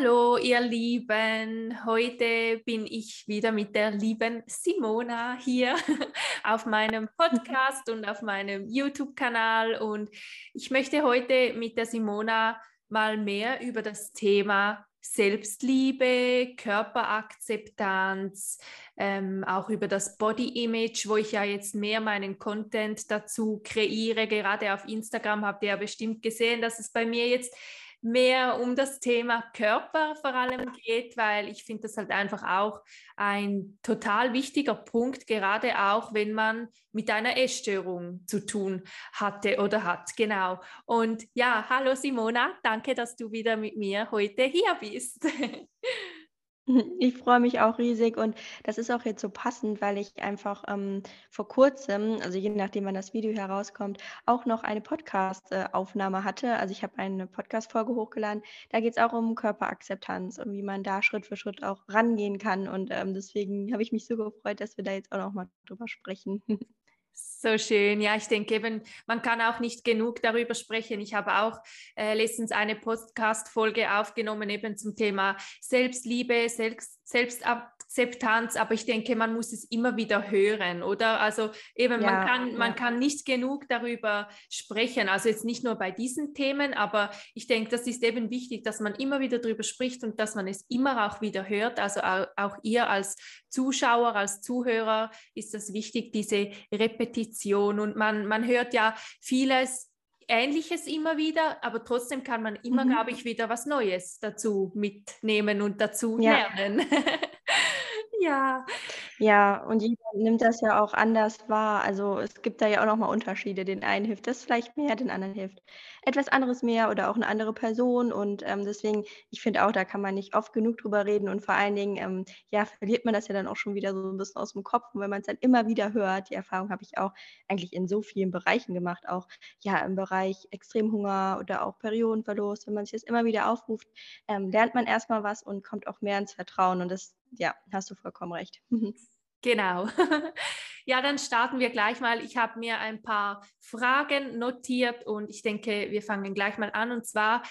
Hallo, ihr Lieben. Heute bin ich wieder mit der lieben Simona hier auf meinem Podcast und auf meinem YouTube-Kanal. Und ich möchte heute mit der Simona mal mehr über das Thema Selbstliebe, Körperakzeptanz, ähm, auch über das Body Image, wo ich ja jetzt mehr meinen Content dazu kreiere. Gerade auf Instagram habt ihr ja bestimmt gesehen, dass es bei mir jetzt mehr um das Thema Körper vor allem geht, weil ich finde das halt einfach auch ein total wichtiger Punkt, gerade auch wenn man mit einer Essstörung zu tun hatte oder hat. Genau. Und ja, hallo Simona, danke, dass du wieder mit mir heute hier bist. Ich freue mich auch riesig und das ist auch jetzt so passend, weil ich einfach ähm, vor kurzem, also je nachdem, wann das Video herauskommt, auch noch eine Podcast-Aufnahme hatte. Also ich habe eine Podcast-Folge hochgeladen. Da geht es auch um Körperakzeptanz und wie man da Schritt für Schritt auch rangehen kann. Und ähm, deswegen habe ich mich so gefreut, dass wir da jetzt auch noch mal drüber sprechen. So schön. Ja, ich denke eben, man kann auch nicht genug darüber sprechen. Ich habe auch äh, letztens eine Podcast-Folge aufgenommen, eben zum Thema Selbstliebe, Selbst, Selbstakzeptanz, aber ich denke, man muss es immer wieder hören, oder? Also eben, ja, man, kann, ja. man kann nicht genug darüber sprechen. Also jetzt nicht nur bei diesen Themen, aber ich denke, das ist eben wichtig, dass man immer wieder darüber spricht und dass man es immer auch wieder hört. Also auch, auch ihr als Zuschauer, als Zuhörer ist das wichtig, diese Repetition. Und man, man hört ja vieles Ähnliches immer wieder, aber trotzdem kann man immer, mhm. glaube ich, wieder was Neues dazu mitnehmen und dazu ja. lernen. Ja. Ja, und jeder nimmt das ja auch anders wahr. Also es gibt da ja auch nochmal Unterschiede. Den einen hilft das vielleicht mehr, den anderen hilft etwas anderes mehr oder auch eine andere Person. Und ähm, deswegen, ich finde auch, da kann man nicht oft genug drüber reden. Und vor allen Dingen, ähm, ja, verliert man das ja dann auch schon wieder so ein bisschen aus dem Kopf. Und wenn man es dann immer wieder hört, die Erfahrung habe ich auch eigentlich in so vielen Bereichen gemacht, auch ja im Bereich Extremhunger oder auch Periodenverlust, wenn man sich das immer wieder aufruft, ähm, lernt man erstmal was und kommt auch mehr ins Vertrauen. Und das ja, hast du vollkommen recht. Genau. Ja, dann starten wir gleich mal. Ich habe mir ein paar Fragen notiert und ich denke, wir fangen gleich mal an. Und zwar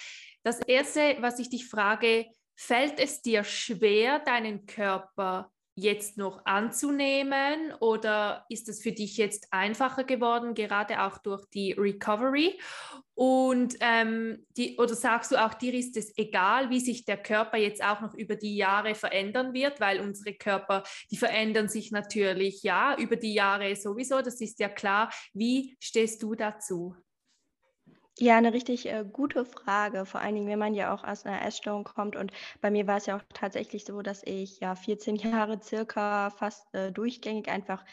das Erste, was ich dich frage, fällt es dir schwer, deinen Körper jetzt noch anzunehmen oder ist es für dich jetzt einfacher geworden, gerade auch durch die Recovery? Und ähm, die, oder sagst du auch, dir ist es egal, wie sich der Körper jetzt auch noch über die Jahre verändern wird, weil unsere Körper, die verändern sich natürlich ja über die Jahre sowieso, das ist ja klar. Wie stehst du dazu? Ja, eine richtig äh, gute Frage. Vor allen Dingen, wenn man ja auch aus einer Essstörung kommt. Und bei mir war es ja auch tatsächlich so, dass ich ja 14 Jahre circa fast äh, durchgängig einfach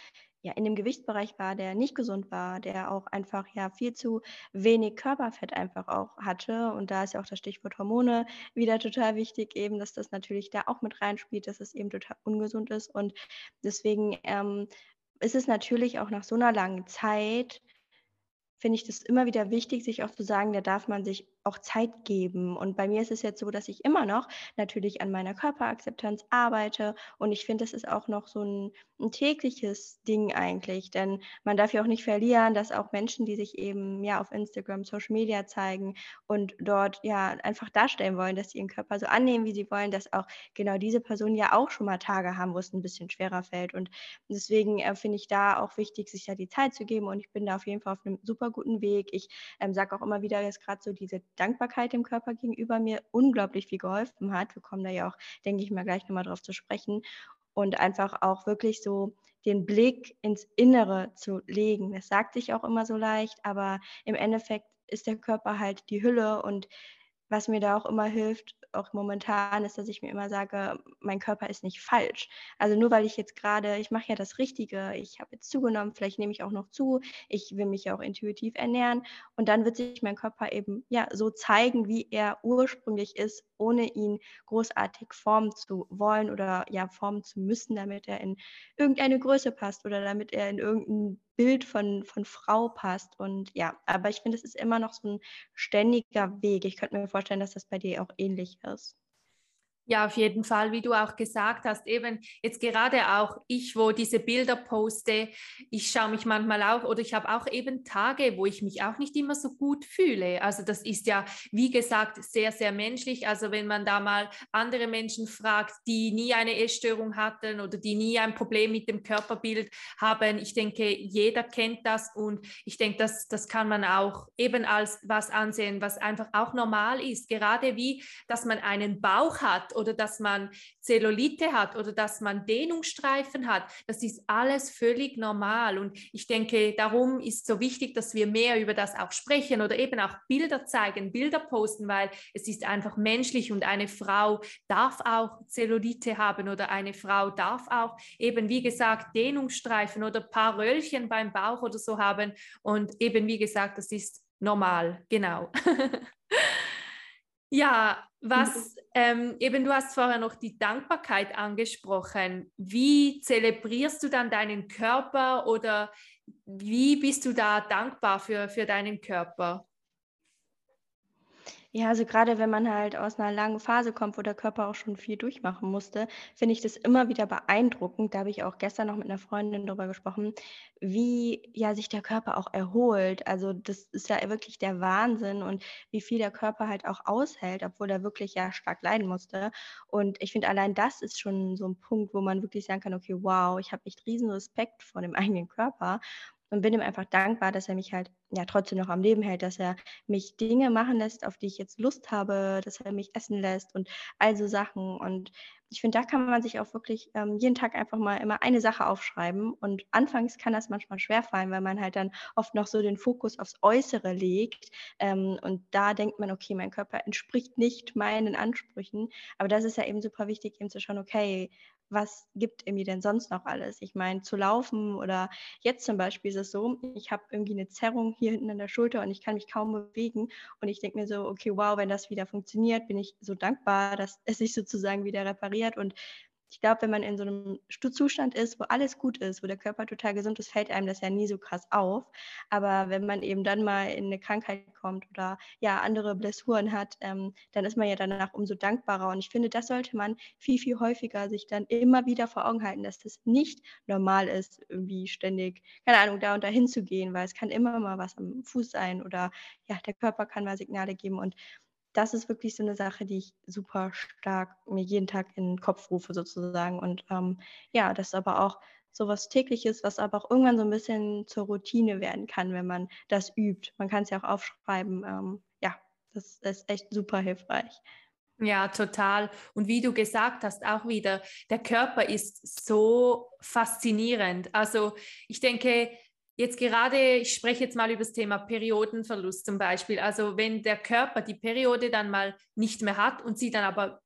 ja in dem Gewichtsbereich war, der nicht gesund war, der auch einfach ja viel zu wenig Körperfett einfach auch hatte. Und da ist ja auch das Stichwort Hormone wieder total wichtig, eben, dass das natürlich da auch mit reinspielt, dass es eben total ungesund ist. Und deswegen ähm, ist es natürlich auch nach so einer langen Zeit finde ich das immer wieder wichtig, sich auch zu sagen, da darf man sich auch Zeit geben. Und bei mir ist es jetzt so, dass ich immer noch natürlich an meiner Körperakzeptanz arbeite. Und ich finde, das ist auch noch so ein, ein, tägliches Ding eigentlich. Denn man darf ja auch nicht verlieren, dass auch Menschen, die sich eben ja auf Instagram, Social Media zeigen und dort ja einfach darstellen wollen, dass sie ihren Körper so annehmen, wie sie wollen, dass auch genau diese Personen ja auch schon mal Tage haben, wo es ein bisschen schwerer fällt. Und deswegen äh, finde ich da auch wichtig, sich da die Zeit zu geben. Und ich bin da auf jeden Fall auf einem super guten Weg. Ich ähm, sage auch immer wieder jetzt gerade so diese Dankbarkeit dem Körper gegenüber mir unglaublich viel geholfen hat. Wir kommen da ja auch, denke ich mal, gleich nochmal drauf zu sprechen. Und einfach auch wirklich so den Blick ins Innere zu legen. Das sagt sich auch immer so leicht, aber im Endeffekt ist der Körper halt die Hülle und was mir da auch immer hilft, auch momentan, ist, dass ich mir immer sage, mein Körper ist nicht falsch. Also nur weil ich jetzt gerade, ich mache ja das Richtige, ich habe jetzt zugenommen, vielleicht nehme ich auch noch zu, ich will mich ja auch intuitiv ernähren und dann wird sich mein Körper eben ja so zeigen, wie er ursprünglich ist, ohne ihn großartig formen zu wollen oder ja formen zu müssen, damit er in irgendeine Größe passt oder damit er in irgendein Bild von, von Frau passt. Und ja, aber ich finde, es ist immer noch so ein ständiger Weg. Ich könnte mir vorstellen, dass das bei dir auch ähnlich ist. Ja, auf jeden Fall, wie du auch gesagt hast, eben jetzt gerade auch ich, wo diese Bilder poste, ich schaue mich manchmal auch oder ich habe auch eben Tage, wo ich mich auch nicht immer so gut fühle. Also das ist ja, wie gesagt, sehr, sehr menschlich. Also wenn man da mal andere Menschen fragt, die nie eine Essstörung hatten oder die nie ein Problem mit dem Körperbild haben, ich denke, jeder kennt das und ich denke, das, das kann man auch eben als was ansehen, was einfach auch normal ist. Gerade wie, dass man einen Bauch hat oder dass man Zellulite hat oder dass man Dehnungsstreifen hat. Das ist alles völlig normal. Und ich denke, darum ist so wichtig, dass wir mehr über das auch sprechen oder eben auch Bilder zeigen, Bilder posten, weil es ist einfach menschlich und eine Frau darf auch Zellulite haben oder eine Frau darf auch eben, wie gesagt, Dehnungsstreifen oder ein paar Röllchen beim Bauch oder so haben. Und eben, wie gesagt, das ist normal, genau. Ja, was ähm, eben du hast vorher noch die Dankbarkeit angesprochen. Wie zelebrierst du dann deinen Körper oder wie bist du da dankbar für, für deinen Körper? Ja, also gerade wenn man halt aus einer langen Phase kommt, wo der Körper auch schon viel durchmachen musste, finde ich das immer wieder beeindruckend. Da habe ich auch gestern noch mit einer Freundin drüber gesprochen, wie ja sich der Körper auch erholt. Also das ist ja wirklich der Wahnsinn und wie viel der Körper halt auch aushält, obwohl er wirklich ja stark leiden musste. Und ich finde, allein das ist schon so ein Punkt, wo man wirklich sagen kann, okay, wow, ich habe echt riesen Respekt vor dem eigenen Körper und bin ihm einfach dankbar, dass er mich halt ja trotzdem noch am Leben hält, dass er mich Dinge machen lässt, auf die ich jetzt Lust habe, dass er mich essen lässt und all so Sachen. Und ich finde, da kann man sich auch wirklich ähm, jeden Tag einfach mal immer eine Sache aufschreiben. Und anfangs kann das manchmal schwerfallen, weil man halt dann oft noch so den Fokus aufs Äußere legt. Ähm, und da denkt man, okay, mein Körper entspricht nicht meinen Ansprüchen. Aber das ist ja eben super wichtig, eben zu schauen, okay, was gibt mir denn sonst noch alles? Ich meine, zu laufen oder jetzt zum Beispiel ist es so, ich habe irgendwie eine Zerrung hier hinten an der Schulter und ich kann mich kaum bewegen. Und ich denke mir so, okay, wow, wenn das wieder funktioniert, bin ich so dankbar, dass es sich sozusagen wieder repariert. Und ich glaube, wenn man in so einem Zustand ist, wo alles gut ist, wo der Körper total gesund ist, fällt einem das ja nie so krass auf. Aber wenn man eben dann mal in eine Krankheit kommt oder ja andere Blessuren hat, ähm, dann ist man ja danach umso dankbarer. Und ich finde, das sollte man viel, viel häufiger sich dann immer wieder vor Augen halten, dass das nicht normal ist, irgendwie ständig, keine Ahnung, da und da hinzugehen, weil es kann immer mal was am Fuß sein oder ja, der Körper kann mal Signale geben. Und das ist wirklich so eine Sache, die ich super stark mir jeden Tag in den Kopf rufe sozusagen. Und ähm, ja, das ist aber auch so was Tägliches, was aber auch irgendwann so ein bisschen zur Routine werden kann, wenn man das übt. Man kann es ja auch aufschreiben. Ähm, ja, das ist echt super hilfreich. Ja, total. Und wie du gesagt hast, auch wieder, der Körper ist so faszinierend. Also ich denke, Jetzt gerade, ich spreche jetzt mal über das Thema Periodenverlust zum Beispiel. Also wenn der Körper die Periode dann mal nicht mehr hat und sie dann aber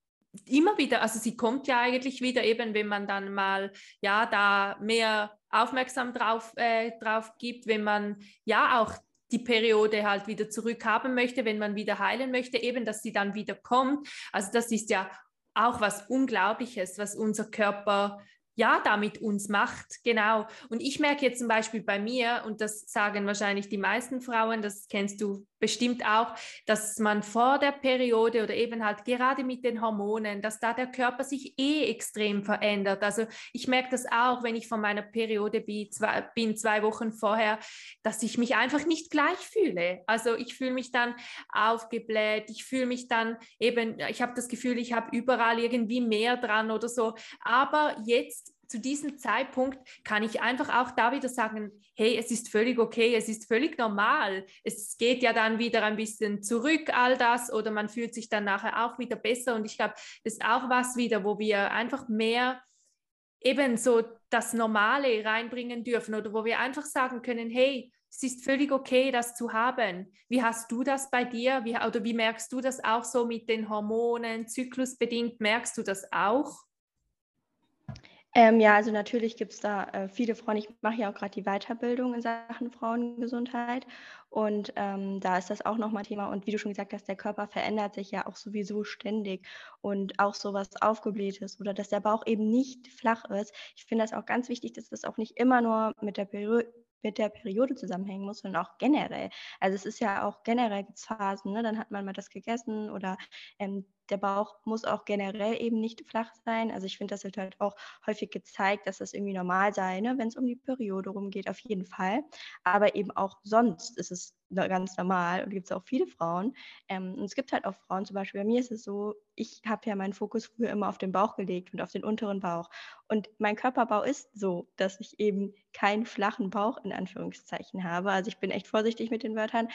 immer wieder, also sie kommt ja eigentlich wieder eben, wenn man dann mal ja da mehr aufmerksam drauf, äh, drauf gibt, wenn man ja auch die Periode halt wieder zurückhaben möchte, wenn man wieder heilen möchte, eben, dass sie dann wieder kommt. Also das ist ja auch was Unglaubliches, was unser Körper ja, damit uns macht, genau. Und ich merke jetzt zum Beispiel bei mir, und das sagen wahrscheinlich die meisten Frauen, das kennst du bestimmt auch, dass man vor der Periode oder eben halt gerade mit den Hormonen, dass da der Körper sich eh extrem verändert. Also ich merke das auch, wenn ich von meiner Periode bin zwei, bin, zwei Wochen vorher, dass ich mich einfach nicht gleich fühle. Also ich fühle mich dann aufgebläht, ich fühle mich dann eben, ich habe das Gefühl, ich habe überall irgendwie mehr dran oder so. Aber jetzt zu diesem Zeitpunkt kann ich einfach auch da wieder sagen, hey, es ist völlig okay, es ist völlig normal. Es geht ja dann wieder ein bisschen zurück, all das, oder man fühlt sich dann nachher auch wieder besser. Und ich glaube, das ist auch was wieder, wo wir einfach mehr eben so das Normale reinbringen dürfen oder wo wir einfach sagen können, hey, es ist völlig okay, das zu haben. Wie hast du das bei dir? Wie, oder wie merkst du das auch so mit den Hormonen, zyklusbedingt? Merkst du das auch? Ähm, ja, also natürlich gibt es da äh, viele Frauen. Ich mache ja auch gerade die Weiterbildung in Sachen Frauengesundheit und ähm, da ist das auch nochmal Thema. Und wie du schon gesagt hast, der Körper verändert sich ja auch sowieso ständig und auch sowas aufgeblähtes oder dass der Bauch eben nicht flach ist. Ich finde das auch ganz wichtig, dass das auch nicht immer nur mit der Peri mit der Periode zusammenhängen muss, sondern auch generell. Also es ist ja auch generell Phasen, ne? dann hat man mal das gegessen oder ähm, der Bauch muss auch generell eben nicht flach sein. Also ich finde, das wird halt auch häufig gezeigt, dass das irgendwie normal sei, ne? wenn es um die Periode rumgeht, auf jeden Fall. Aber eben auch sonst ist es ganz normal und gibt es auch viele Frauen. Ähm, und es gibt halt auch Frauen, zum Beispiel bei mir ist es so, ich habe ja meinen Fokus früher immer auf den Bauch gelegt und auf den unteren Bauch. Und mein Körperbau ist so, dass ich eben keinen flachen Bauch in Anführungszeichen habe. Also ich bin echt vorsichtig mit den Wörtern.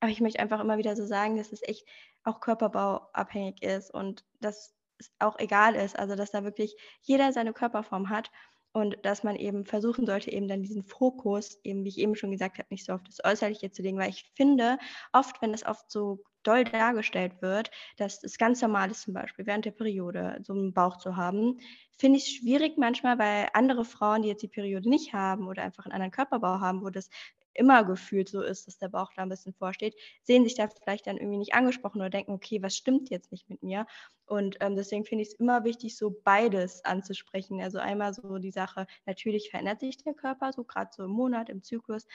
Aber ich möchte einfach immer wieder so sagen, dass es echt auch körperbauabhängig ist und dass es auch egal ist. Also dass da wirklich jeder seine Körperform hat und dass man eben versuchen sollte, eben dann diesen Fokus, eben wie ich eben schon gesagt habe, nicht so auf das Äußerliche zu legen, weil ich finde, oft, wenn das oft so doll dargestellt wird, dass es ganz normal ist, zum Beispiel während der Periode so einen Bauch zu haben, finde ich es schwierig manchmal, weil andere Frauen, die jetzt die Periode nicht haben oder einfach einen anderen Körperbau haben, wo das immer gefühlt so ist, dass der Bauch da ein bisschen vorsteht, sehen sich da vielleicht dann irgendwie nicht angesprochen oder denken, okay, was stimmt jetzt nicht mit mir? Und ähm, deswegen finde ich es immer wichtig, so beides anzusprechen. Also einmal so die Sache, natürlich verändert sich der Körper, so gerade so im Monat, im Zyklus,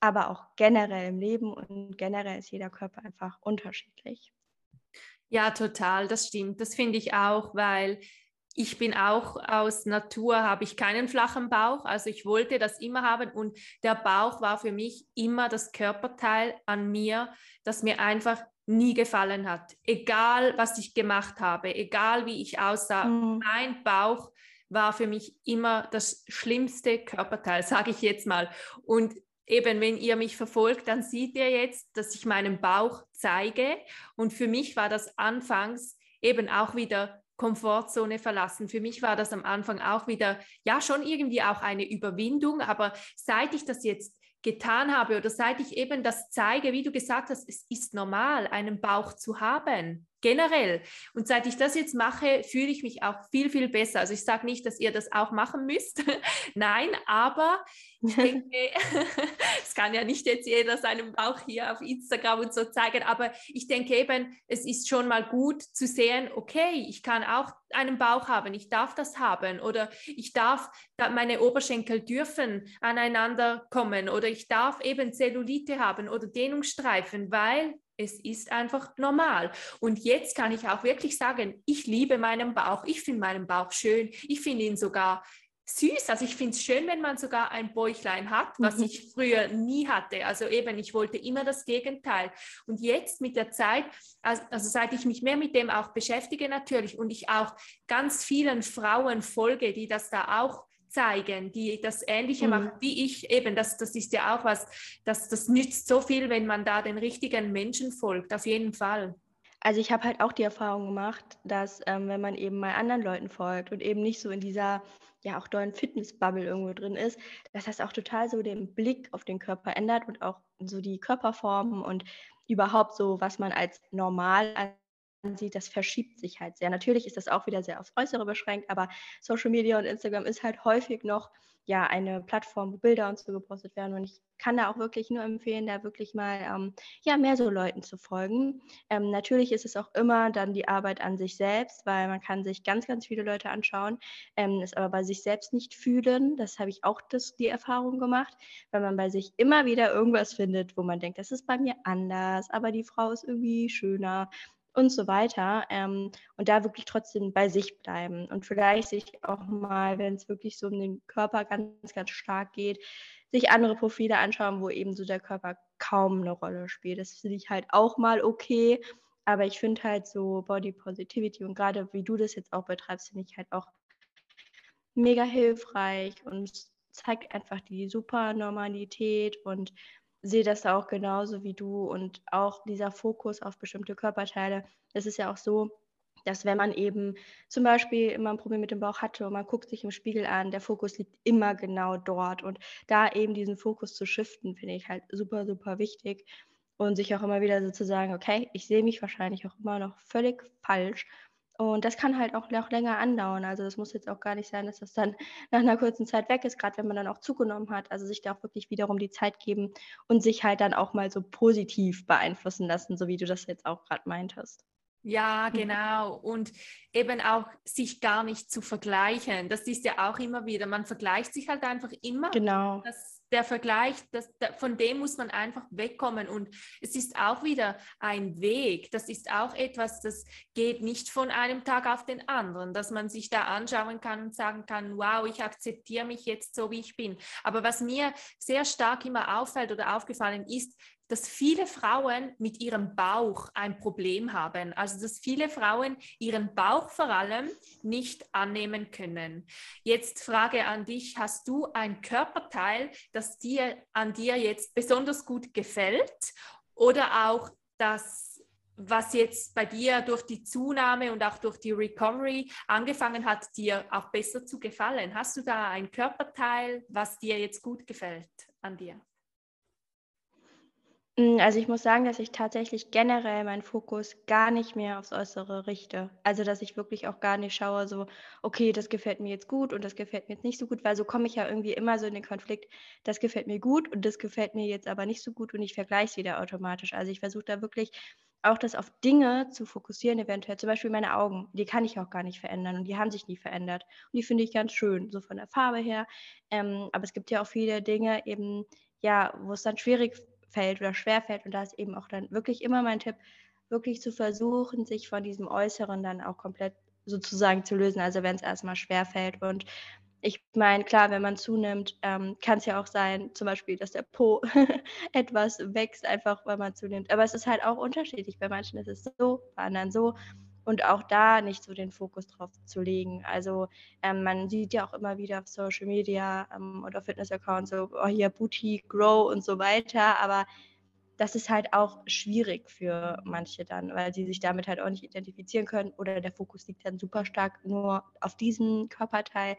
aber auch generell im Leben und generell ist jeder Körper einfach unterschiedlich. Ja, total, das stimmt. Das finde ich auch, weil ich bin auch aus Natur, habe ich keinen flachen Bauch. Also ich wollte das immer haben und der Bauch war für mich immer das Körperteil an mir, das mir einfach nie gefallen hat. Egal, was ich gemacht habe, egal wie ich aussah, mhm. mein Bauch war für mich immer das schlimmste Körperteil, sage ich jetzt mal. Und eben, wenn ihr mich verfolgt, dann seht ihr jetzt, dass ich meinen Bauch zeige. Und für mich war das anfangs eben auch wieder Komfortzone verlassen. Für mich war das am Anfang auch wieder, ja, schon irgendwie auch eine Überwindung, aber seit ich das jetzt getan habe oder seit ich eben das zeige, wie du gesagt hast, es ist normal, einen Bauch zu haben, generell. Und seit ich das jetzt mache, fühle ich mich auch viel, viel besser. Also ich sage nicht, dass ihr das auch machen müsst. Nein, aber ich denke, es kann ja nicht jetzt jeder seinen Bauch hier auf Instagram und so zeigen, aber ich denke eben, es ist schon mal gut zu sehen, okay, ich kann auch einen Bauch haben, ich darf das haben oder ich darf, meine Oberschenkel dürfen aneinander kommen oder ich darf eben Zellulite haben oder Dehnungsstreifen, weil es ist einfach normal. Und jetzt kann ich auch wirklich sagen, ich liebe meinen Bauch. Ich finde meinen Bauch schön. Ich finde ihn sogar süß. Also ich finde es schön, wenn man sogar ein Bäuchlein hat, was mhm. ich früher nie hatte. Also eben, ich wollte immer das Gegenteil. Und jetzt mit der Zeit, also, also seit ich mich mehr mit dem auch beschäftige natürlich und ich auch ganz vielen Frauen folge, die das da auch zeigen, die das Ähnliche mhm. machen wie ich. Eben, das, das ist ja auch was, das, das nützt so viel, wenn man da den richtigen Menschen folgt, auf jeden Fall. Also ich habe halt auch die Erfahrung gemacht, dass ähm, wenn man eben mal anderen Leuten folgt und eben nicht so in dieser ja auch dollen Fitnessbubble irgendwo drin ist, dass das auch total so den Blick auf den Körper ändert und auch so die Körperformen und überhaupt so, was man als normal sieht, das verschiebt sich halt sehr. Natürlich ist das auch wieder sehr aufs Äußere beschränkt, aber Social Media und Instagram ist halt häufig noch ja eine Plattform, wo Bilder und so gepostet werden. Und ich kann da auch wirklich nur empfehlen, da wirklich mal ähm, ja mehr so Leuten zu folgen. Ähm, natürlich ist es auch immer dann die Arbeit an sich selbst, weil man kann sich ganz, ganz viele Leute anschauen, ähm, es aber bei sich selbst nicht fühlen. Das habe ich auch das, die Erfahrung gemacht, weil man bei sich immer wieder irgendwas findet, wo man denkt, das ist bei mir anders, aber die Frau ist irgendwie schöner und so weiter. Ähm, und da wirklich trotzdem bei sich bleiben und vielleicht sich auch mal, wenn es wirklich so um den Körper ganz, ganz stark geht, sich andere Profile anschauen, wo eben so der Körper kaum eine Rolle spielt. Das finde ich halt auch mal okay. Aber ich finde halt so Body Positivity und gerade wie du das jetzt auch betreibst, finde ich halt auch mega hilfreich und zeigt einfach die super Normalität und sehe das auch genauso wie du und auch dieser Fokus auf bestimmte Körperteile. Es ist ja auch so, dass wenn man eben zum Beispiel immer ein Problem mit dem Bauch hatte und man guckt sich im Spiegel an, der Fokus liegt immer genau dort. Und da eben diesen Fokus zu shiften, finde ich halt super, super wichtig. Und sich auch immer wieder so zu sagen, okay, ich sehe mich wahrscheinlich auch immer noch völlig falsch und das kann halt auch noch länger andauern. Also das muss jetzt auch gar nicht sein, dass das dann nach einer kurzen Zeit weg ist, gerade wenn man dann auch zugenommen hat. Also sich da auch wirklich wiederum die Zeit geben und sich halt dann auch mal so positiv beeinflussen lassen, so wie du das jetzt auch gerade meintest. Ja, mhm. genau. Und eben auch sich gar nicht zu vergleichen. Das ist ja auch immer wieder. Man vergleicht sich halt einfach immer. Genau. Das der Vergleich, das, von dem muss man einfach wegkommen. Und es ist auch wieder ein Weg. Das ist auch etwas, das geht nicht von einem Tag auf den anderen, dass man sich da anschauen kann und sagen kann, wow, ich akzeptiere mich jetzt so, wie ich bin. Aber was mir sehr stark immer auffällt oder aufgefallen ist, dass viele Frauen mit ihrem Bauch ein Problem haben. Also dass viele Frauen ihren Bauch vor allem nicht annehmen können. Jetzt Frage an dich, hast du ein Körperteil, das dir an dir jetzt besonders gut gefällt oder auch das was jetzt bei dir durch die Zunahme und auch durch die Recovery angefangen hat, dir auch besser zu gefallen? Hast du da ein Körperteil, was dir jetzt gut gefällt an dir? Hm, also, ich muss sagen, dass ich tatsächlich generell meinen Fokus gar nicht mehr aufs Äußere richte. Also, dass ich wirklich auch gar nicht schaue, so: „Okay, das gefällt mir jetzt gut und das gefällt mir jetzt nicht so gut“, weil so komme ich ja irgendwie immer so in den Konflikt: „Das gefällt mir gut und das gefällt mir jetzt aber nicht so gut“ und ich vergleiche es wieder automatisch. Also, ich versuche da wirklich auch das auf Dinge zu fokussieren eventuell. Zum Beispiel meine Augen, die kann ich auch gar nicht verändern und die haben sich nie verändert. Und die finde ich ganz schön, so von der Farbe her. Ähm, aber es gibt ja auch viele Dinge eben, ja, wo es dann schwierig fällt oder schwer fällt. Und da ist eben auch dann wirklich immer mein Tipp, wirklich zu versuchen, sich von diesem Äußeren dann auch komplett sozusagen zu lösen. Also wenn es erstmal schwer fällt. Und ich meine, klar, wenn man zunimmt, ähm, kann es ja auch sein, zum Beispiel, dass der Po etwas wächst, einfach weil man zunimmt. Aber es ist halt auch unterschiedlich. Bei manchen ist es so, bei anderen so und auch da nicht so den Fokus drauf zu legen. Also ähm, man sieht ja auch immer wieder auf Social Media ähm, oder Fitness-Accounts so, oh, hier Booty, Grow und so weiter, aber das ist halt auch schwierig für manche dann, weil sie sich damit halt auch nicht identifizieren können oder der Fokus liegt dann super stark nur auf diesem Körperteil.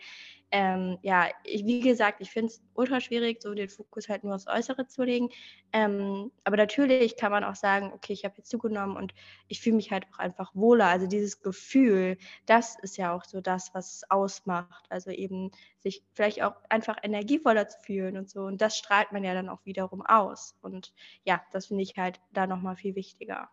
Ähm, ja, ich, wie gesagt, ich finde es ultra schwierig, so den Fokus halt nur aufs Äußere zu legen. Ähm, aber natürlich kann man auch sagen, okay, ich habe jetzt zugenommen und ich fühle mich halt auch einfach wohler. Also dieses Gefühl, das ist ja auch so das, was es ausmacht. Also eben sich vielleicht auch einfach energievoller zu fühlen und so. Und das strahlt man ja dann auch wiederum aus. Und ja, das finde ich halt da nochmal viel wichtiger.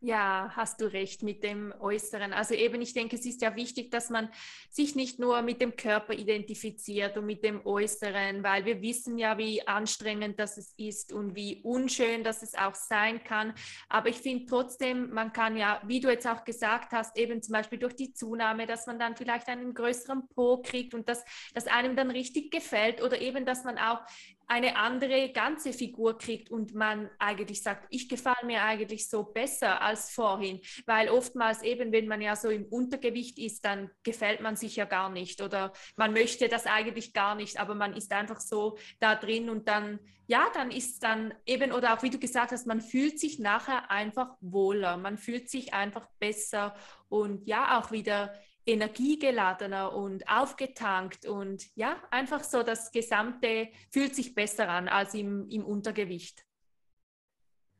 Ja, hast du recht mit dem Äußeren. Also eben, ich denke, es ist ja wichtig, dass man sich nicht nur mit dem Körper identifiziert und mit dem Äußeren, weil wir wissen ja, wie anstrengend das ist und wie unschön das es auch sein kann. Aber ich finde trotzdem, man kann ja, wie du jetzt auch gesagt hast, eben zum Beispiel durch die Zunahme, dass man dann vielleicht einen größeren Po kriegt und dass das einem dann richtig gefällt oder eben, dass man auch eine andere ganze Figur kriegt und man eigentlich sagt, ich gefalle mir eigentlich so besser als vorhin, weil oftmals eben, wenn man ja so im Untergewicht ist, dann gefällt man sich ja gar nicht oder man möchte das eigentlich gar nicht, aber man ist einfach so da drin und dann, ja, dann ist dann eben, oder auch wie du gesagt hast, man fühlt sich nachher einfach wohler, man fühlt sich einfach besser und ja, auch wieder energiegeladener und aufgetankt und ja, einfach so das Gesamte fühlt sich besser an als im, im Untergewicht.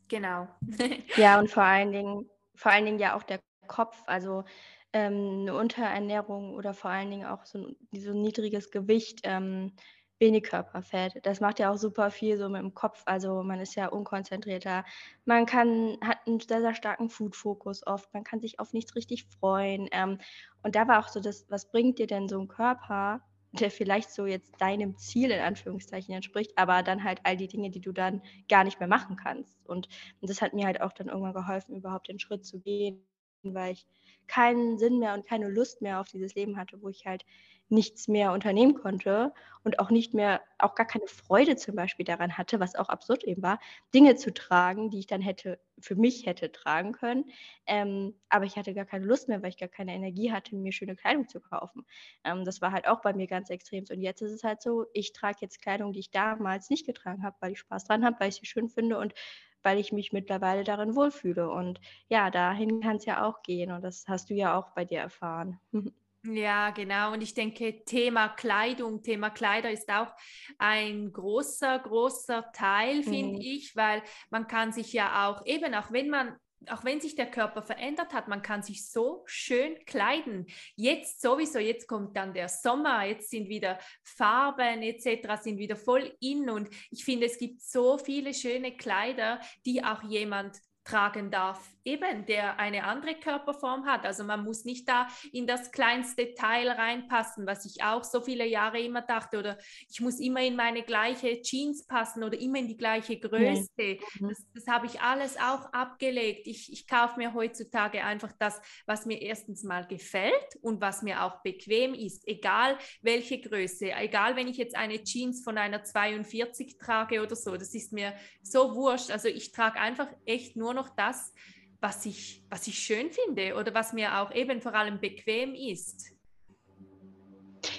Genau. ja, und vor allen Dingen, vor allen Dingen ja auch der Kopf, also ähm, eine Unterernährung oder vor allen Dingen auch so, so ein niedriges Gewicht ähm, wenig Körperfett. Das macht ja auch super viel so mit dem Kopf. Also man ist ja unkonzentrierter. Man kann, hat einen sehr, sehr starken Food-Fokus oft. Man kann sich auf nichts richtig freuen. Ähm, und da war auch so das, was bringt dir denn so ein Körper, der vielleicht so jetzt deinem Ziel in Anführungszeichen entspricht, aber dann halt all die Dinge, die du dann gar nicht mehr machen kannst. Und, und das hat mir halt auch dann irgendwann geholfen, überhaupt den Schritt zu gehen, weil ich keinen Sinn mehr und keine Lust mehr auf dieses Leben hatte, wo ich halt nichts mehr unternehmen konnte und auch nicht mehr, auch gar keine Freude zum Beispiel daran hatte, was auch absurd eben war, Dinge zu tragen, die ich dann hätte, für mich hätte tragen können. Ähm, aber ich hatte gar keine Lust mehr, weil ich gar keine Energie hatte, mir schöne Kleidung zu kaufen. Ähm, das war halt auch bei mir ganz extrem. Und jetzt ist es halt so, ich trage jetzt Kleidung, die ich damals nicht getragen habe, weil ich Spaß dran habe, weil ich sie schön finde und weil ich mich mittlerweile darin wohlfühle. Und ja, dahin kann es ja auch gehen. Und das hast du ja auch bei dir erfahren. Ja, genau. Und ich denke, Thema Kleidung, Thema Kleider ist auch ein großer, großer Teil, finde mhm. ich, weil man kann sich ja auch, eben auch wenn man auch wenn sich der Körper verändert hat, man kann sich so schön kleiden. Jetzt sowieso, jetzt kommt dann der Sommer, jetzt sind wieder Farben etc. sind wieder voll in und ich finde, es gibt so viele schöne Kleider, die auch jemand tragen darf eben, der eine andere Körperform hat. Also man muss nicht da in das kleinste Teil reinpassen, was ich auch so viele Jahre immer dachte. Oder ich muss immer in meine gleiche Jeans passen oder immer in die gleiche Größe. Nee. Mhm. Das, das habe ich alles auch abgelegt. Ich, ich kaufe mir heutzutage einfach das, was mir erstens mal gefällt und was mir auch bequem ist. Egal welche Größe, egal wenn ich jetzt eine Jeans von einer 42 trage oder so, das ist mir so wurscht. Also ich trage einfach echt nur noch das, was ich, was ich schön finde oder was mir auch eben vor allem bequem ist.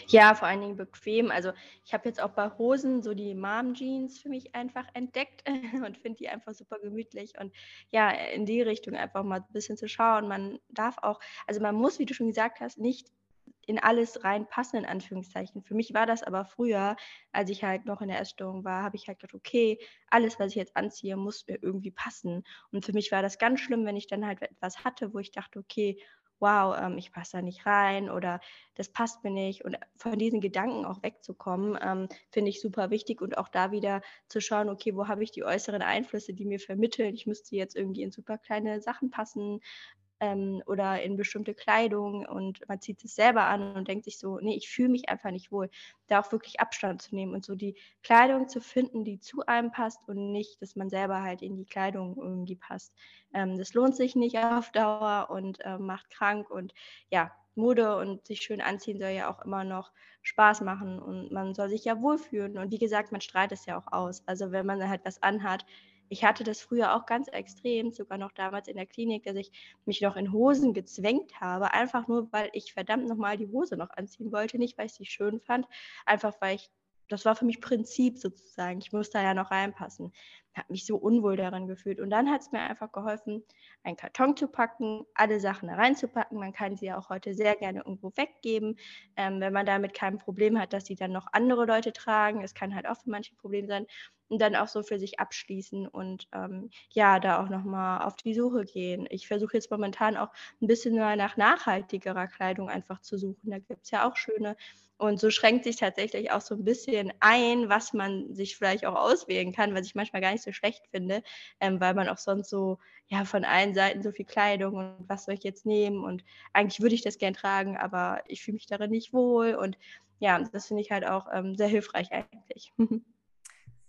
Ja, vor allen Dingen bequem. Also ich habe jetzt auch bei Hosen so die Mom-Jeans für mich einfach entdeckt und finde die einfach super gemütlich. Und ja, in die Richtung einfach mal ein bisschen zu schauen. Man darf auch, also man muss, wie du schon gesagt hast, nicht in alles reinpassen, in Anführungszeichen. Für mich war das aber früher, als ich halt noch in der Essstörung war, habe ich halt gedacht, okay, alles, was ich jetzt anziehe, muss mir irgendwie passen. Und für mich war das ganz schlimm, wenn ich dann halt etwas hatte, wo ich dachte, okay, wow, ähm, ich passe da nicht rein oder das passt mir nicht. Und von diesen Gedanken auch wegzukommen, ähm, finde ich super wichtig und auch da wieder zu schauen, okay, wo habe ich die äußeren Einflüsse, die mir vermitteln, ich müsste jetzt irgendwie in super kleine Sachen passen, ähm, oder in bestimmte Kleidung und man zieht es selber an und denkt sich so, nee, ich fühle mich einfach nicht wohl. Da auch wirklich Abstand zu nehmen und so die Kleidung zu finden, die zu einem passt und nicht, dass man selber halt in die Kleidung irgendwie passt. Ähm, das lohnt sich nicht auf Dauer und äh, macht krank und ja, Mode und sich schön anziehen soll ja auch immer noch Spaß machen und man soll sich ja wohlfühlen. Und wie gesagt, man strahlt es ja auch aus. Also wenn man halt was anhat, ich hatte das früher auch ganz extrem, sogar noch damals in der Klinik, dass ich mich noch in Hosen gezwängt habe, einfach nur, weil ich verdammt nochmal die Hose noch anziehen wollte. Nicht, weil ich sie schön fand, einfach weil ich, das war für mich Prinzip sozusagen. Ich muss da ja noch reinpassen. Habe mich so unwohl daran gefühlt. Und dann hat es mir einfach geholfen, einen Karton zu packen, alle Sachen reinzupacken. Man kann sie auch heute sehr gerne irgendwo weggeben, ähm, wenn man damit kein Problem hat, dass sie dann noch andere Leute tragen. Es kann halt auch für manche ein Problem sein und dann auch so für sich abschließen und ähm, ja, da auch nochmal auf die Suche gehen. Ich versuche jetzt momentan auch ein bisschen mehr nach nachhaltigerer Kleidung einfach zu suchen. Da gibt es ja auch schöne. Und so schränkt sich tatsächlich auch so ein bisschen ein, was man sich vielleicht auch auswählen kann, was ich manchmal gar nicht so schlecht finde, ähm, weil man auch sonst so, ja, von allen Seiten so viel Kleidung und was soll ich jetzt nehmen und eigentlich würde ich das gern tragen, aber ich fühle mich darin nicht wohl und ja, das finde ich halt auch ähm, sehr hilfreich eigentlich.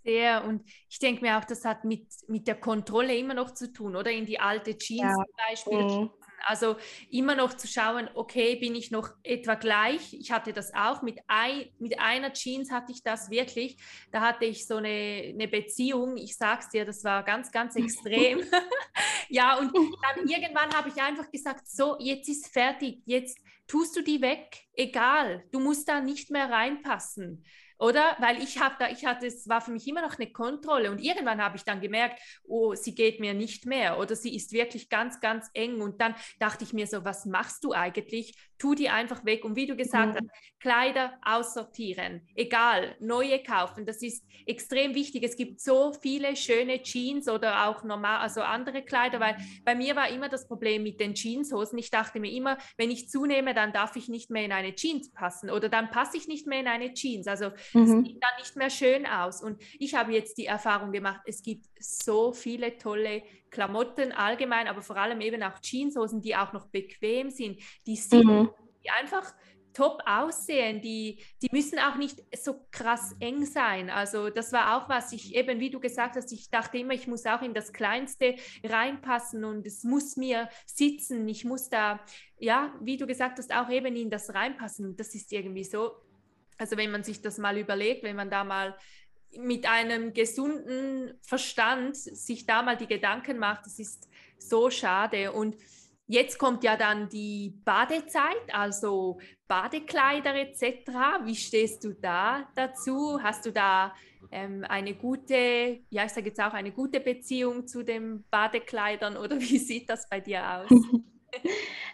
Sehr. Und ich denke mir auch, das hat mit, mit der Kontrolle immer noch zu tun, oder? In die alte Jeans ja. zum Beispiel. Mhm. Also immer noch zu schauen, okay, bin ich noch etwa gleich? Ich hatte das auch. Mit, ein, mit einer Jeans hatte ich das wirklich. Da hatte ich so eine, eine Beziehung. Ich sag's dir, das war ganz, ganz extrem. ja, und dann irgendwann habe ich einfach gesagt, so, jetzt ist fertig. Jetzt tust du die weg. Egal. Du musst da nicht mehr reinpassen oder? Weil ich habe da, ich hatte, es war für mich immer noch eine Kontrolle und irgendwann habe ich dann gemerkt, oh, sie geht mir nicht mehr oder sie ist wirklich ganz, ganz eng und dann dachte ich mir so, was machst du eigentlich? Tu die einfach weg und wie du gesagt mhm. hast, Kleider aussortieren, egal, neue kaufen, das ist extrem wichtig. Es gibt so viele schöne Jeans oder auch normal, also andere Kleider, weil bei mir war immer das Problem mit den Jeanshosen. Ich dachte mir immer, wenn ich zunehme, dann darf ich nicht mehr in eine Jeans passen oder dann passe ich nicht mehr in eine Jeans. Also mhm. sieht dann nicht mehr schön aus. Und ich habe jetzt die Erfahrung gemacht, es gibt so viele tolle Klamotten allgemein, aber vor allem eben auch Jeanshosen, die auch noch bequem sind, die sind mhm. die einfach top aussehen, die, die müssen auch nicht so krass eng sein. Also das war auch was ich eben, wie du gesagt hast, ich dachte immer, ich muss auch in das Kleinste reinpassen und es muss mir sitzen. Ich muss da, ja, wie du gesagt hast, auch eben in das reinpassen. Das ist irgendwie so also wenn man sich das mal überlegt, wenn man da mal mit einem gesunden Verstand sich da mal die Gedanken macht, das ist so schade. Und jetzt kommt ja dann die Badezeit, also Badekleider etc. Wie stehst du da dazu? Hast du da ähm, eine gute, ja, ich sage jetzt auch eine gute Beziehung zu den Badekleidern oder wie sieht das bei dir aus?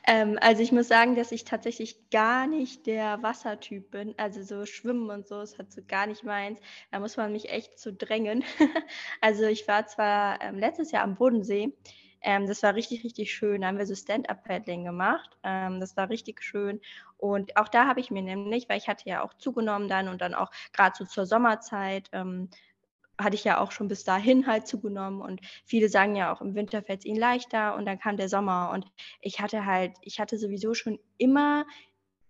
Ähm, also ich muss sagen, dass ich tatsächlich gar nicht der Wassertyp bin. Also so Schwimmen und so ist halt so gar nicht meins. Da muss man mich echt zu drängen. also ich war zwar ähm, letztes Jahr am Bodensee. Ähm, das war richtig, richtig schön. Da haben wir so Stand-Up-Paddling gemacht. Ähm, das war richtig schön. Und auch da habe ich mir nämlich, weil ich hatte ja auch zugenommen dann und dann auch gerade so zur Sommerzeit, ähm, hatte ich ja auch schon bis dahin halt zugenommen und viele sagen ja auch, im Winter fällt es ihnen leichter und dann kam der Sommer und ich hatte halt, ich hatte sowieso schon immer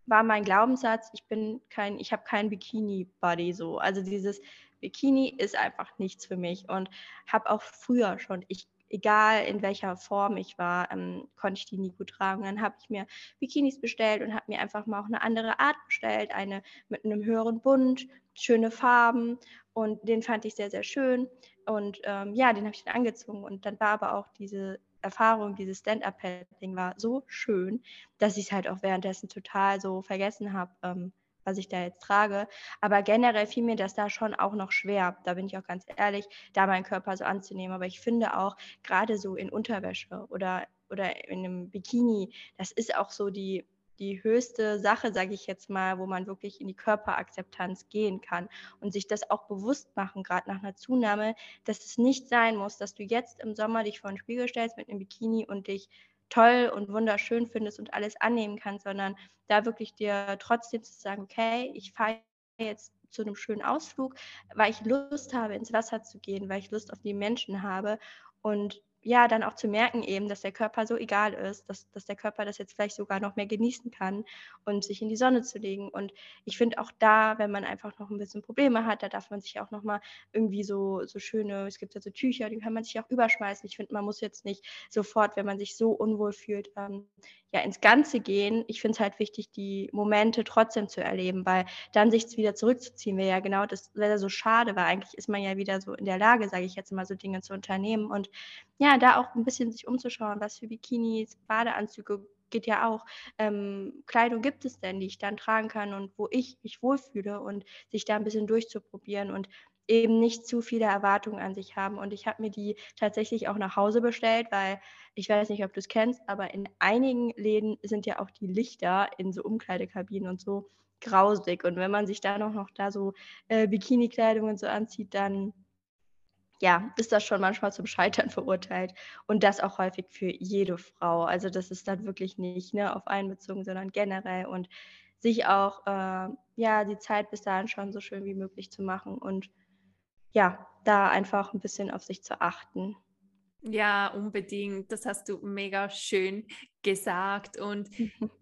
war mein Glaubenssatz, ich bin kein, ich habe keinen Bikini-Body so. Also dieses Bikini ist einfach nichts für mich und habe auch früher schon, ich egal in welcher Form ich war, ähm, konnte ich die nie gut tragen. Dann habe ich mir Bikinis bestellt und habe mir einfach mal auch eine andere Art bestellt, eine mit einem höheren Bund, schöne Farben und den fand ich sehr, sehr schön. Und ähm, ja, den habe ich dann angezogen und dann war aber auch diese Erfahrung, dieses Stand-Up-Paddling war so schön, dass ich es halt auch währenddessen total so vergessen habe, ähm, was ich da jetzt trage. Aber generell fiel mir das da schon auch noch schwer, da bin ich auch ganz ehrlich, da meinen Körper so anzunehmen. Aber ich finde auch, gerade so in Unterwäsche oder, oder in einem Bikini, das ist auch so die, die höchste Sache, sage ich jetzt mal, wo man wirklich in die Körperakzeptanz gehen kann und sich das auch bewusst machen, gerade nach einer Zunahme, dass es nicht sein muss, dass du jetzt im Sommer dich vor den Spiegel stellst mit einem Bikini und dich toll und wunderschön findest und alles annehmen kannst, sondern da wirklich dir trotzdem zu sagen, okay, ich fahre jetzt zu einem schönen Ausflug, weil ich Lust habe, ins Wasser zu gehen, weil ich Lust auf die Menschen habe und ja, dann auch zu merken eben, dass der Körper so egal ist, dass, dass der Körper das jetzt vielleicht sogar noch mehr genießen kann und sich in die Sonne zu legen. Und ich finde auch da, wenn man einfach noch ein bisschen Probleme hat, da darf man sich auch noch mal irgendwie so, so schöne, es gibt ja so Tücher, die kann man sich auch überschmeißen. Ich finde, man muss jetzt nicht sofort, wenn man sich so unwohl fühlt, ähm, ja ins Ganze gehen. Ich finde es halt wichtig, die Momente trotzdem zu erleben, weil dann sich wieder zurückzuziehen wäre ja genau das wäre so schade, weil eigentlich ist man ja wieder so in der Lage, sage ich jetzt mal, so Dinge zu unternehmen und ja, da auch ein bisschen sich umzuschauen, was für Bikinis, Badeanzüge geht ja auch. Ähm, Kleidung gibt es denn, die ich dann tragen kann und wo ich mich wohlfühle und sich da ein bisschen durchzuprobieren und eben nicht zu viele Erwartungen an sich haben. Und ich habe mir die tatsächlich auch nach Hause bestellt, weil ich weiß nicht, ob du es kennst, aber in einigen Läden sind ja auch die Lichter in so Umkleidekabinen und so grausig. Und wenn man sich da noch, noch da so äh, Bikini-Kleidung und so anzieht, dann ja, ist das schon manchmal zum Scheitern verurteilt. Und das auch häufig für jede Frau. Also das ist dann wirklich nicht ne, auf einen bezogen, sondern generell. Und sich auch äh, ja die Zeit bis dahin schon so schön wie möglich zu machen und ja, da einfach ein bisschen auf sich zu achten. Ja, unbedingt. Das hast du mega schön gesagt. Und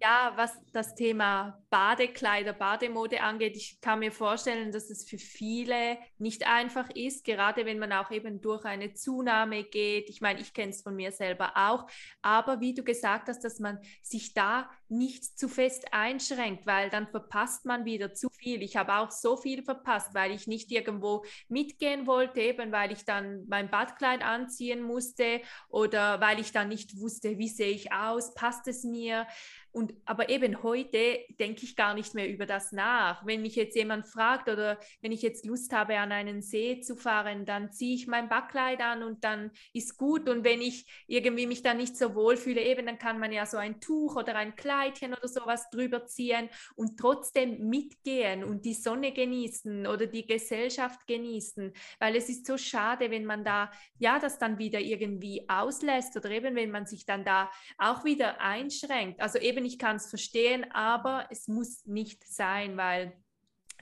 ja, was das Thema Badekleider, Bademode angeht, ich kann mir vorstellen, dass es für viele nicht einfach ist, gerade wenn man auch eben durch eine Zunahme geht. Ich meine, ich kenne es von mir selber auch. Aber wie du gesagt hast, dass man sich da nicht zu fest einschränkt, weil dann verpasst man wieder zu viel. Ich habe auch so viel verpasst, weil ich nicht irgendwo mitgehen wollte, eben weil ich dann mein Badkleid anziehen musste oder weil ich dann nicht wusste, wie sehe ich aus, passt es mir. Und, aber eben heute denke ich gar nicht mehr über das nach. Wenn mich jetzt jemand fragt oder wenn ich jetzt Lust habe, an einen See zu fahren, dann ziehe ich mein Backkleid an und dann ist gut. Und wenn ich irgendwie mich dann nicht so wohl fühle, eben, dann kann man ja so ein Tuch oder ein Kleidchen oder sowas drüber ziehen und trotzdem mitgehen und die Sonne genießen oder die Gesellschaft genießen. Weil es ist so schade, wenn man da, ja, das dann wieder irgendwie auslässt oder eben, wenn man sich dann da auch wieder einschränkt. Also eben eben, ich kann es verstehen, aber es muss nicht sein, weil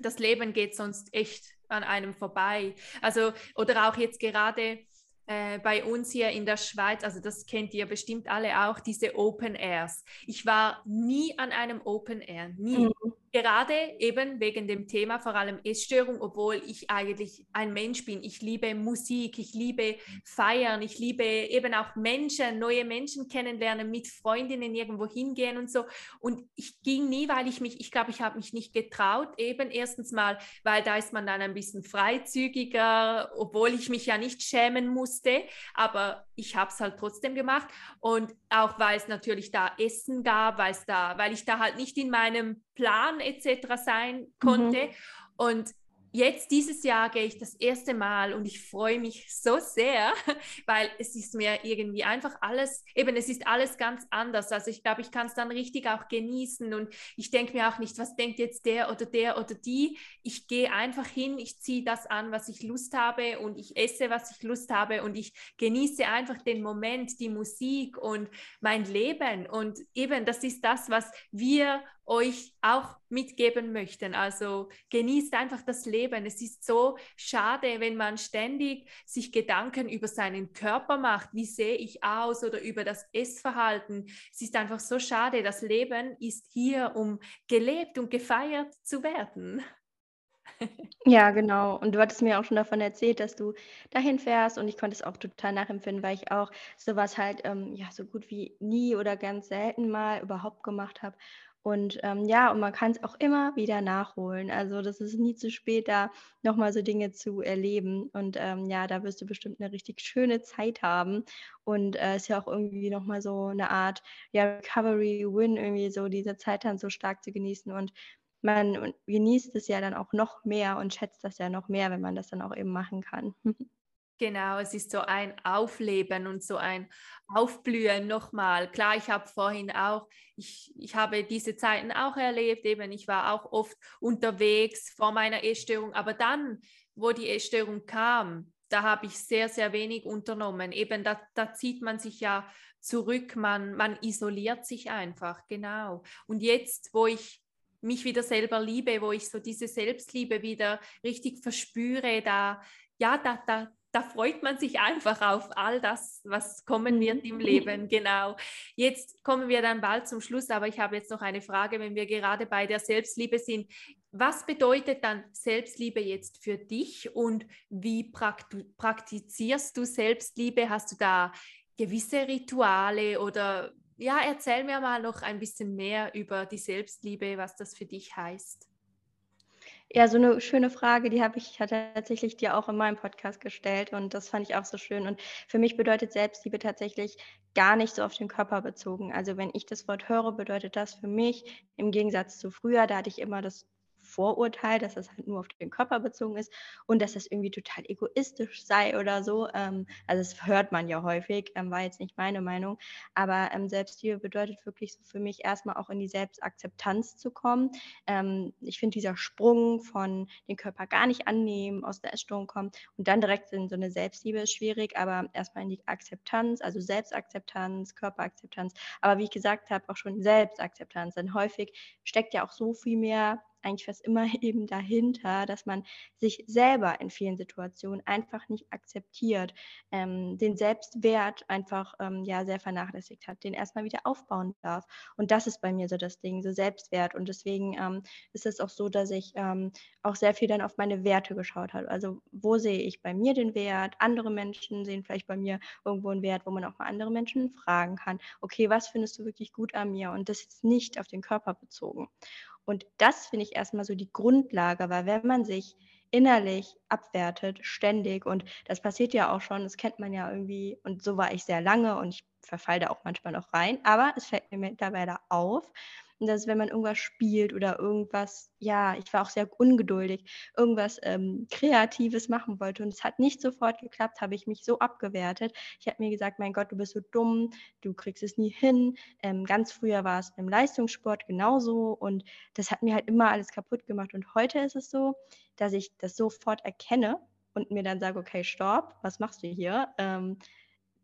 das Leben geht sonst echt an einem vorbei. Also, oder auch jetzt gerade äh, bei uns hier in der Schweiz, also das kennt ihr bestimmt alle auch, diese Open Airs. Ich war nie an einem Open Air, nie. Mhm. Gerade eben wegen dem Thema, vor allem Essstörung, obwohl ich eigentlich ein Mensch bin. Ich liebe Musik, ich liebe Feiern, ich liebe eben auch Menschen, neue Menschen kennenlernen, mit Freundinnen irgendwo hingehen und so. Und ich ging nie, weil ich mich, ich glaube, ich habe mich nicht getraut, eben erstens mal, weil da ist man dann ein bisschen freizügiger, obwohl ich mich ja nicht schämen musste, aber ich habe es halt trotzdem gemacht. Und auch weil es natürlich da Essen gab, weil es da, weil ich da halt nicht in meinem Plan etc. sein konnte. Mhm. Und jetzt dieses Jahr gehe ich das erste Mal und ich freue mich so sehr, weil es ist mir irgendwie einfach alles, eben es ist alles ganz anders. Also ich glaube, ich kann es dann richtig auch genießen und ich denke mir auch nicht, was denkt jetzt der oder der oder die. Ich gehe einfach hin, ich ziehe das an, was ich Lust habe und ich esse, was ich Lust habe und ich genieße einfach den Moment, die Musik und mein Leben. Und eben, das ist das, was wir euch auch mitgeben möchten. Also genießt einfach das Leben. Es ist so schade, wenn man ständig sich Gedanken über seinen Körper macht, wie sehe ich aus oder über das Essverhalten. Es ist einfach so schade. Das Leben ist hier, um gelebt und gefeiert zu werden. Ja, genau. Und du hattest mir auch schon davon erzählt, dass du dahin fährst und ich konnte es auch total nachempfinden, weil ich auch sowas halt ähm, ja so gut wie nie oder ganz selten mal überhaupt gemacht habe. Und ähm, ja, und man kann es auch immer wieder nachholen. Also das ist nie zu spät, da nochmal so Dinge zu erleben. Und ähm, ja, da wirst du bestimmt eine richtig schöne Zeit haben. Und äh, ist ja auch irgendwie nochmal so eine Art ja, Recovery-Win, irgendwie so diese Zeit dann so stark zu genießen. Und man genießt es ja dann auch noch mehr und schätzt das ja noch mehr, wenn man das dann auch eben machen kann. Genau, es ist so ein Aufleben und so ein Aufblühen nochmal. Klar, ich habe vorhin auch, ich, ich habe diese Zeiten auch erlebt, eben ich war auch oft unterwegs vor meiner Essstörung, aber dann, wo die Essstörung kam, da habe ich sehr, sehr wenig unternommen. Eben da, da zieht man sich ja zurück, man, man isoliert sich einfach, genau. Und jetzt, wo ich mich wieder selber liebe, wo ich so diese Selbstliebe wieder richtig verspüre, da, ja, da, da, da freut man sich einfach auf all das, was kommen wird im mhm. Leben. Genau. Jetzt kommen wir dann bald zum Schluss, aber ich habe jetzt noch eine Frage, wenn wir gerade bei der Selbstliebe sind. Was bedeutet dann Selbstliebe jetzt für dich und wie praktizierst du Selbstliebe? Hast du da gewisse Rituale oder ja, erzähl mir mal noch ein bisschen mehr über die Selbstliebe, was das für dich heißt. Ja, so eine schöne Frage, die habe ich tatsächlich dir auch in meinem Podcast gestellt und das fand ich auch so schön. Und für mich bedeutet Selbstliebe tatsächlich gar nicht so auf den Körper bezogen. Also wenn ich das Wort höre, bedeutet das für mich im Gegensatz zu früher, da hatte ich immer das Vorurteil, dass das halt nur auf den Körper bezogen ist und dass das irgendwie total egoistisch sei oder so. Ähm, also das hört man ja häufig, ähm, war jetzt nicht meine Meinung, aber ähm, Selbstliebe bedeutet wirklich so für mich erstmal auch in die Selbstakzeptanz zu kommen. Ich finde dieser Sprung von den Körper gar nicht annehmen, aus der Essstörung kommen und dann direkt in so eine Selbstliebe ist schwierig, aber erstmal in die Akzeptanz, also Selbstakzeptanz, Körperakzeptanz, aber wie ich gesagt habe, auch schon Selbstakzeptanz, denn häufig steckt ja auch so viel mehr eigentlich fast immer eben dahinter, dass man sich selber in vielen Situationen einfach nicht akzeptiert, ähm, den Selbstwert einfach ähm, ja sehr vernachlässigt hat, den erstmal wieder aufbauen darf. Und das ist bei mir so das Ding, so Selbstwert. Und deswegen ähm, ist es auch so, dass ich ähm, auch sehr viel dann auf meine Werte geschaut habe. Also wo sehe ich bei mir den Wert? Andere Menschen sehen vielleicht bei mir irgendwo einen Wert, wo man auch mal andere Menschen fragen kann. Okay, was findest du wirklich gut an mir? Und das ist nicht auf den Körper bezogen. Und das finde ich erstmal so die Grundlage, weil wenn man sich innerlich abwertet, ständig, und das passiert ja auch schon, das kennt man ja irgendwie, und so war ich sehr lange und ich verfalle da auch manchmal noch rein, aber es fällt mir mittlerweile auf, und dass wenn man irgendwas spielt oder irgendwas, ja, ich war auch sehr ungeduldig, irgendwas ähm, Kreatives machen wollte und es hat nicht sofort geklappt, habe ich mich so abgewertet. Ich habe mir gesagt, mein Gott, du bist so dumm, du kriegst es nie hin. Ähm, ganz früher war es im Leistungssport genauso und das hat mir halt immer alles kaputt gemacht. Und heute ist es so, dass ich das sofort erkenne und mir dann sage, okay, stopp, was machst du hier? Ähm,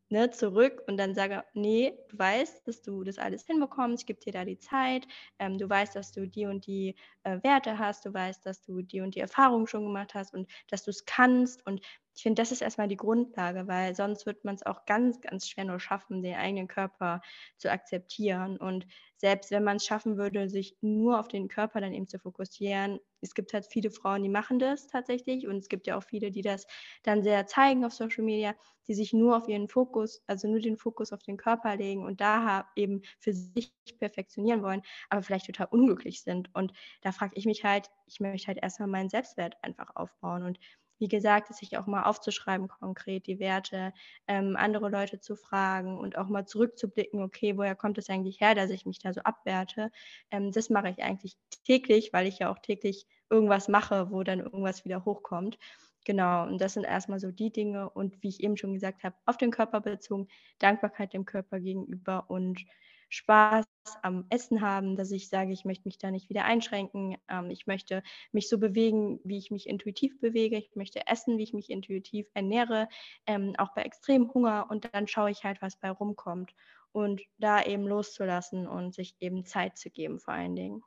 ne, zurück und dann sage, nee, du weißt, dass du das alles hinbekommst, ich gebe dir da die Zeit, ähm, du weißt, dass du die und die äh, Werte hast, du weißt, dass du die und die Erfahrungen schon gemacht hast und dass du es kannst und ich finde, das ist erstmal die Grundlage, weil sonst wird man es auch ganz, ganz schwer nur schaffen, den eigenen Körper zu akzeptieren. Und selbst wenn man es schaffen würde, sich nur auf den Körper dann eben zu fokussieren, es gibt halt viele Frauen, die machen das tatsächlich und es gibt ja auch viele, die das dann sehr zeigen auf Social Media, die sich nur auf ihren Fokus, also nur den Fokus auf den Körper legen und da eben für sich perfektionieren wollen, aber vielleicht total unglücklich sind. Und da frage ich mich halt, ich möchte halt erstmal meinen Selbstwert einfach aufbauen und wie gesagt, sich auch mal aufzuschreiben, konkret die Werte, ähm, andere Leute zu fragen und auch mal zurückzublicken, okay, woher kommt es eigentlich her, dass ich mich da so abwerte? Ähm, das mache ich eigentlich täglich, weil ich ja auch täglich irgendwas mache, wo dann irgendwas wieder hochkommt. Genau, und das sind erstmal so die Dinge und wie ich eben schon gesagt habe, auf den Körper bezogen, Dankbarkeit dem Körper gegenüber und Spaß am Essen haben, dass ich sage, ich möchte mich da nicht wieder einschränken. Ähm, ich möchte mich so bewegen, wie ich mich intuitiv bewege. Ich möchte essen, wie ich mich intuitiv ernähre, ähm, auch bei extremem Hunger. Und dann schaue ich halt, was bei rumkommt. Und da eben loszulassen und sich eben Zeit zu geben, vor allen Dingen.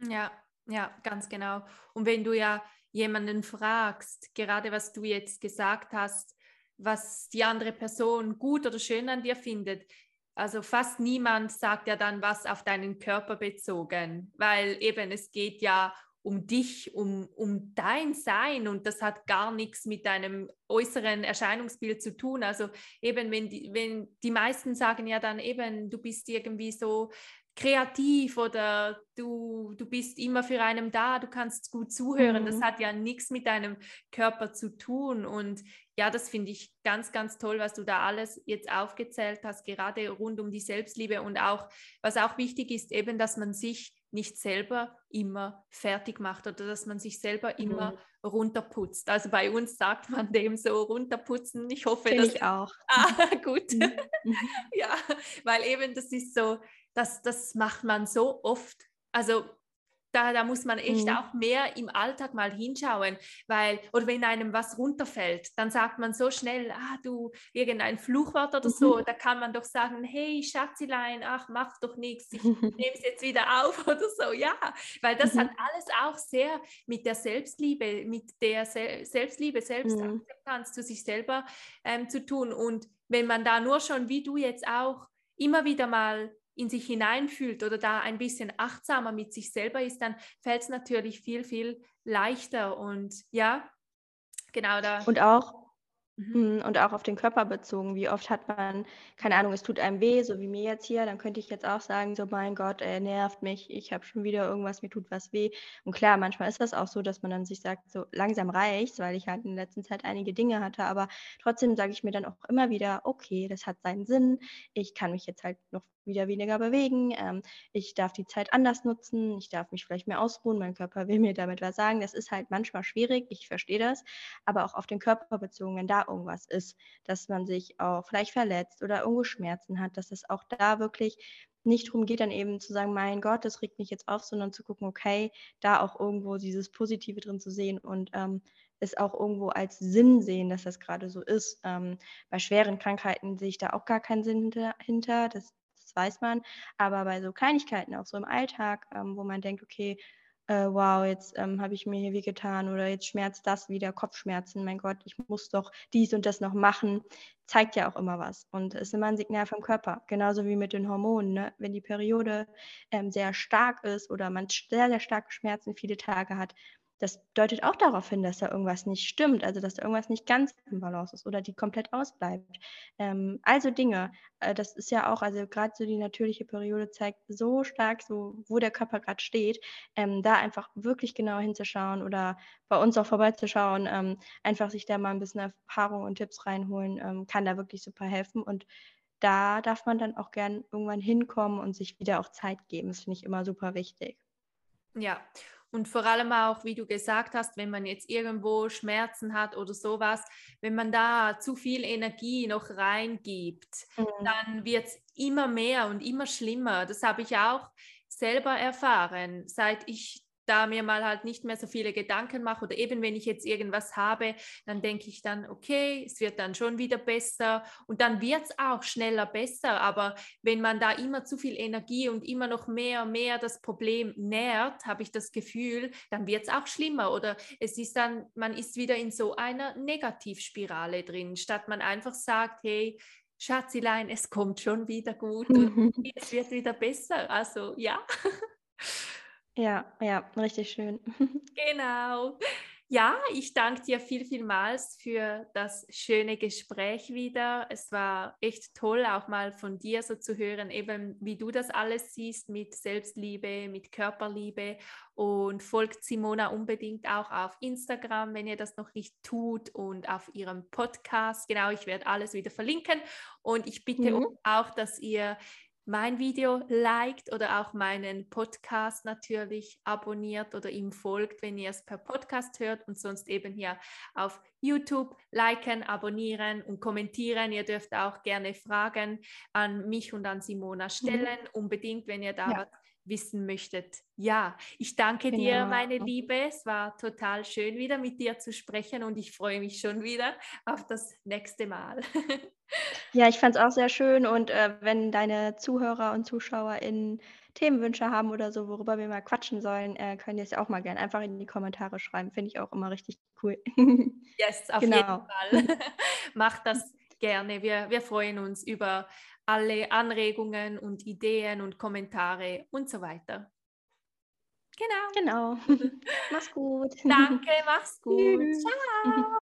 Ja, Ja, ganz genau. Und wenn du ja jemanden fragst, gerade was du jetzt gesagt hast, was die andere Person gut oder schön an dir findet, also fast niemand sagt ja dann was auf deinen Körper bezogen, weil eben es geht ja um dich, um, um dein Sein und das hat gar nichts mit deinem äußeren Erscheinungsbild zu tun. Also eben, wenn die, wenn die meisten sagen ja dann eben, du bist irgendwie so kreativ oder du, du bist immer für einen da, du kannst gut zuhören. Mhm. Das hat ja nichts mit deinem Körper zu tun. Und ja, das finde ich ganz, ganz toll, was du da alles jetzt aufgezählt hast, gerade rund um die Selbstliebe und auch, was auch wichtig ist, eben, dass man sich nicht selber immer fertig macht oder dass man sich selber mhm. immer runterputzt. Also bei uns sagt man dem so runterputzen. Ich hoffe, dass ich auch. Ah, gut. Mhm. ja, weil eben das ist so, das, das macht man so oft. Also da, da muss man echt mhm. auch mehr im Alltag mal hinschauen, weil, oder wenn einem was runterfällt, dann sagt man so schnell, ah, du, irgendein Fluchwort oder mhm. so, da kann man doch sagen, hey, Schatzilein, ach, mach doch nichts, ich nehme es jetzt wieder auf oder so, ja, weil das mhm. hat alles auch sehr mit der Selbstliebe, mit der Se Selbstliebe, Selbstakzeptanz mhm. zu sich selber ähm, zu tun und wenn man da nur schon, wie du jetzt auch, immer wieder mal in sich hineinfühlt oder da ein bisschen achtsamer mit sich selber ist, dann fällt es natürlich viel, viel leichter. Und ja, genau da. Und auch, Mhm. Mm, und auch auf den Körper bezogen. Wie oft hat man, keine Ahnung, es tut einem weh, so wie mir jetzt hier, dann könnte ich jetzt auch sagen, so mein Gott, er nervt mich, ich habe schon wieder irgendwas, mir tut was weh. Und klar, manchmal ist das auch so, dass man dann sich sagt, so langsam reicht's, weil ich halt in der letzten Zeit einige Dinge hatte, aber trotzdem sage ich mir dann auch immer wieder, okay, das hat seinen Sinn, ich kann mich jetzt halt noch wieder weniger bewegen, ähm, ich darf die Zeit anders nutzen, ich darf mich vielleicht mehr ausruhen, mein Körper will mir damit was sagen. Das ist halt manchmal schwierig, ich verstehe das, aber auch auf den Körper bezogen, wenn da irgendwas ist, dass man sich auch vielleicht verletzt oder irgendwo Schmerzen hat, dass es auch da wirklich nicht darum geht, dann eben zu sagen, mein Gott, das regt mich jetzt auf, sondern zu gucken, okay, da auch irgendwo dieses Positive drin zu sehen und ähm, es auch irgendwo als Sinn sehen, dass das gerade so ist. Ähm, bei schweren Krankheiten sehe ich da auch gar keinen Sinn hinter. Das, das weiß man. Aber bei so Kleinigkeiten, auch so im Alltag, ähm, wo man denkt, okay, äh, wow, jetzt ähm, habe ich mir hier wie getan oder jetzt schmerzt das wieder, Kopfschmerzen, mein Gott, ich muss doch dies und das noch machen, zeigt ja auch immer was. Und es ist immer ein Signal vom Körper, genauso wie mit den Hormonen. Ne? Wenn die Periode ähm, sehr stark ist oder man sehr, sehr starke Schmerzen viele Tage hat, das deutet auch darauf hin, dass da irgendwas nicht stimmt, also dass da irgendwas nicht ganz im Balance ist oder die komplett ausbleibt. Ähm, also Dinge, äh, das ist ja auch, also gerade so die natürliche Periode zeigt so stark, so wo der Körper gerade steht, ähm, da einfach wirklich genau hinzuschauen oder bei uns auch vorbeizuschauen, ähm, einfach sich da mal ein bisschen Erfahrung und Tipps reinholen, ähm, kann da wirklich super helfen und da darf man dann auch gern irgendwann hinkommen und sich wieder auch Zeit geben. Das finde ich immer super wichtig. Ja, und vor allem auch, wie du gesagt hast, wenn man jetzt irgendwo Schmerzen hat oder sowas, wenn man da zu viel Energie noch reingibt, mhm. dann wird es immer mehr und immer schlimmer. Das habe ich auch selber erfahren, seit ich da mir mal halt nicht mehr so viele Gedanken mache oder eben wenn ich jetzt irgendwas habe, dann denke ich dann, okay, es wird dann schon wieder besser und dann wird es auch schneller besser. Aber wenn man da immer zu viel Energie und immer noch mehr und mehr das Problem nährt, habe ich das Gefühl, dann wird es auch schlimmer oder es ist dann, man ist wieder in so einer Negativspirale drin, statt man einfach sagt, hey, Schatzilein, es kommt schon wieder gut und es wird wieder besser. Also ja. Ja, ja, richtig schön. Genau. Ja, ich danke dir viel, vielmals für das schöne Gespräch wieder. Es war echt toll, auch mal von dir so zu hören, eben wie du das alles siehst mit Selbstliebe, mit Körperliebe. Und folgt Simona unbedingt auch auf Instagram, wenn ihr das noch nicht tut, und auf ihrem Podcast. Genau, ich werde alles wieder verlinken. Und ich bitte mhm. auch, dass ihr mein Video liked oder auch meinen Podcast natürlich abonniert oder ihm folgt, wenn ihr es per Podcast hört und sonst eben hier auf YouTube liken, abonnieren und kommentieren. Ihr dürft auch gerne Fragen an mich und an Simona mhm. stellen, mhm. unbedingt, wenn ihr da ja. was wissen möchtet. Ja, ich danke genau. dir, meine Liebe. Es war total schön, wieder mit dir zu sprechen und ich freue mich schon wieder auf das nächste Mal. Ja, ich fand es auch sehr schön und äh, wenn deine Zuhörer und ZuschauerInnen Themenwünsche haben oder so, worüber wir mal quatschen sollen, äh, können die es auch mal gerne einfach in die Kommentare schreiben. Finde ich auch immer richtig cool. yes, auf genau. jeden Fall. Macht das gerne. Wir, wir freuen uns über alle Anregungen und Ideen und Kommentare und so weiter. Genau. Genau. mach's gut. Danke, mach's gut. Ciao.